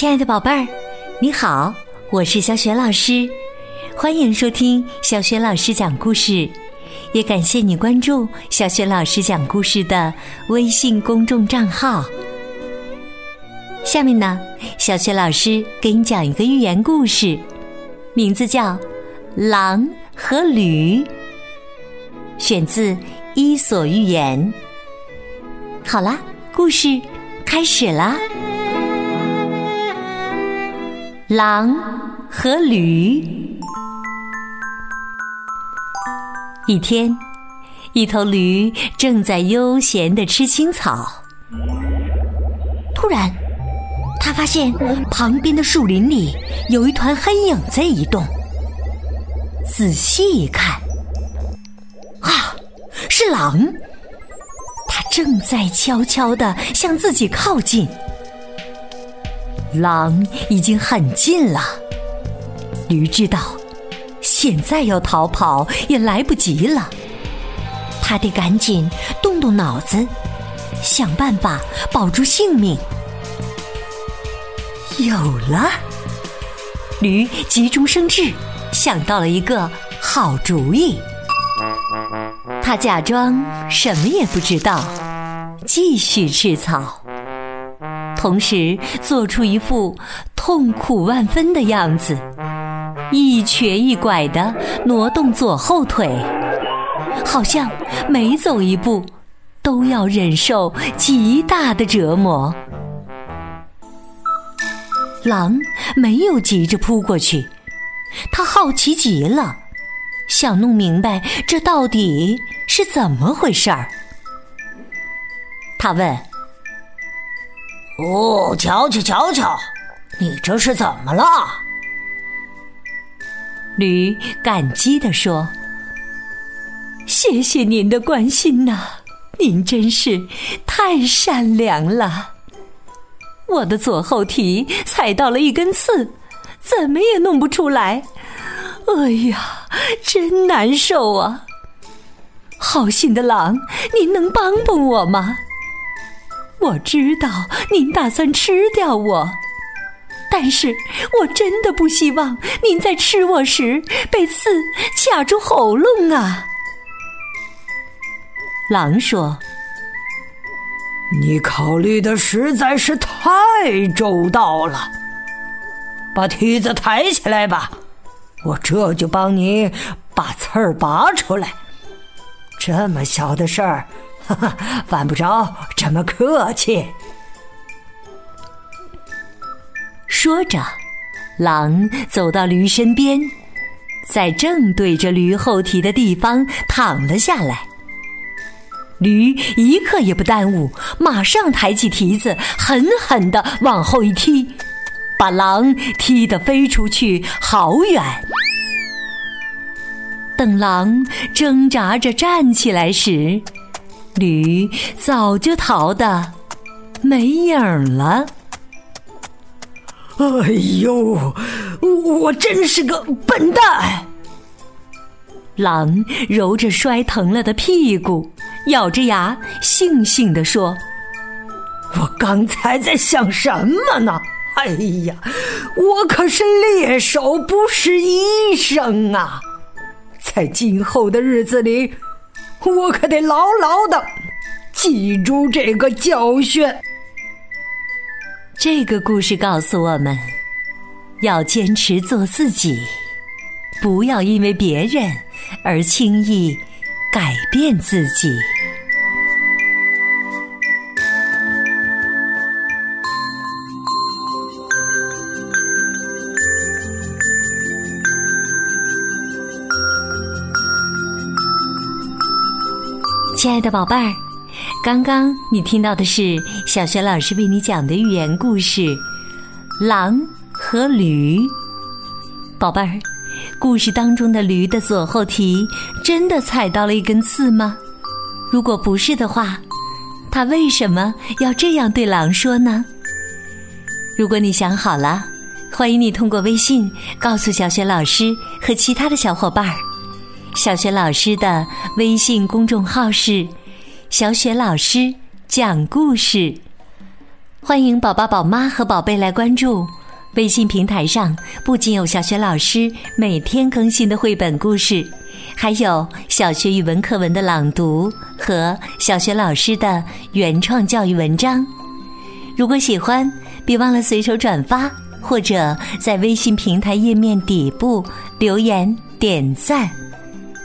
亲爱的宝贝儿，你好，我是小雪老师，欢迎收听小雪老师讲故事，也感谢你关注小雪老师讲故事的微信公众账号。下面呢，小雪老师给你讲一个寓言故事，名字叫《狼和驴》，选自《伊索寓言》。好啦，故事开始啦。狼和驴。一天，一头驴正在悠闲的吃青草。突然，他发现旁边的树林里有一团黑影在移动。仔细一看，啊，是狼！它正在悄悄的向自己靠近。狼已经很近了，驴知道现在要逃跑也来不及了，他得赶紧动动脑子，想办法保住性命。有了，驴急中生智，想到了一个好主意。他假装什么也不知道，继续吃草。同时做出一副痛苦万分的样子，一瘸一拐的挪动左后腿，好像每走一步都要忍受极大的折磨。狼没有急着扑过去，他好奇极了，想弄明白这到底是怎么回事儿。他问。哦，瞧瞧瞧瞧，你这是怎么了？驴感激地说：“谢谢您的关心呐，您真是太善良了。我的左后蹄踩到了一根刺，怎么也弄不出来。哎呀，真难受啊！好心的狼，您能帮帮我吗？”我知道您打算吃掉我，但是我真的不希望您在吃我时被刺卡住喉咙啊！狼说：“你考虑的实在是太周到了，把梯子抬起来吧，我这就帮你把刺儿拔出来。这么小的事儿。”哈哈，犯不着这么客气。说着，狼走到驴身边，在正对着驴后蹄的地方躺了下来。驴一刻也不耽误，马上抬起蹄子，狠狠的往后一踢，把狼踢得飞出去好远。等狼挣扎着站起来时，驴早就逃得没影了。哎呦，我真是个笨蛋！狼揉着摔疼了的屁股，咬着牙，悻悻地说：“我刚才在想什么呢？哎呀，我可是猎手，不是医生啊！在今后的日子里。”我可得牢牢的记住这个教训。这个故事告诉我们，要坚持做自己，不要因为别人而轻易改变自己。亲爱的宝贝儿，刚刚你听到的是小学老师为你讲的寓言故事《狼和驴》。宝贝儿，故事当中的驴的左后蹄真的踩到了一根刺吗？如果不是的话，它为什么要这样对狼说呢？如果你想好了，欢迎你通过微信告诉小学老师和其他的小伙伴儿。小雪老师的微信公众号是“小雪老师讲故事”，欢迎宝宝、宝妈和宝贝来关注微信平台上，不仅有小学老师每天更新的绘本故事，还有小学语文课文的朗读和小学老师的原创教育文章。如果喜欢，别忘了随手转发，或者在微信平台页面底部留言点赞。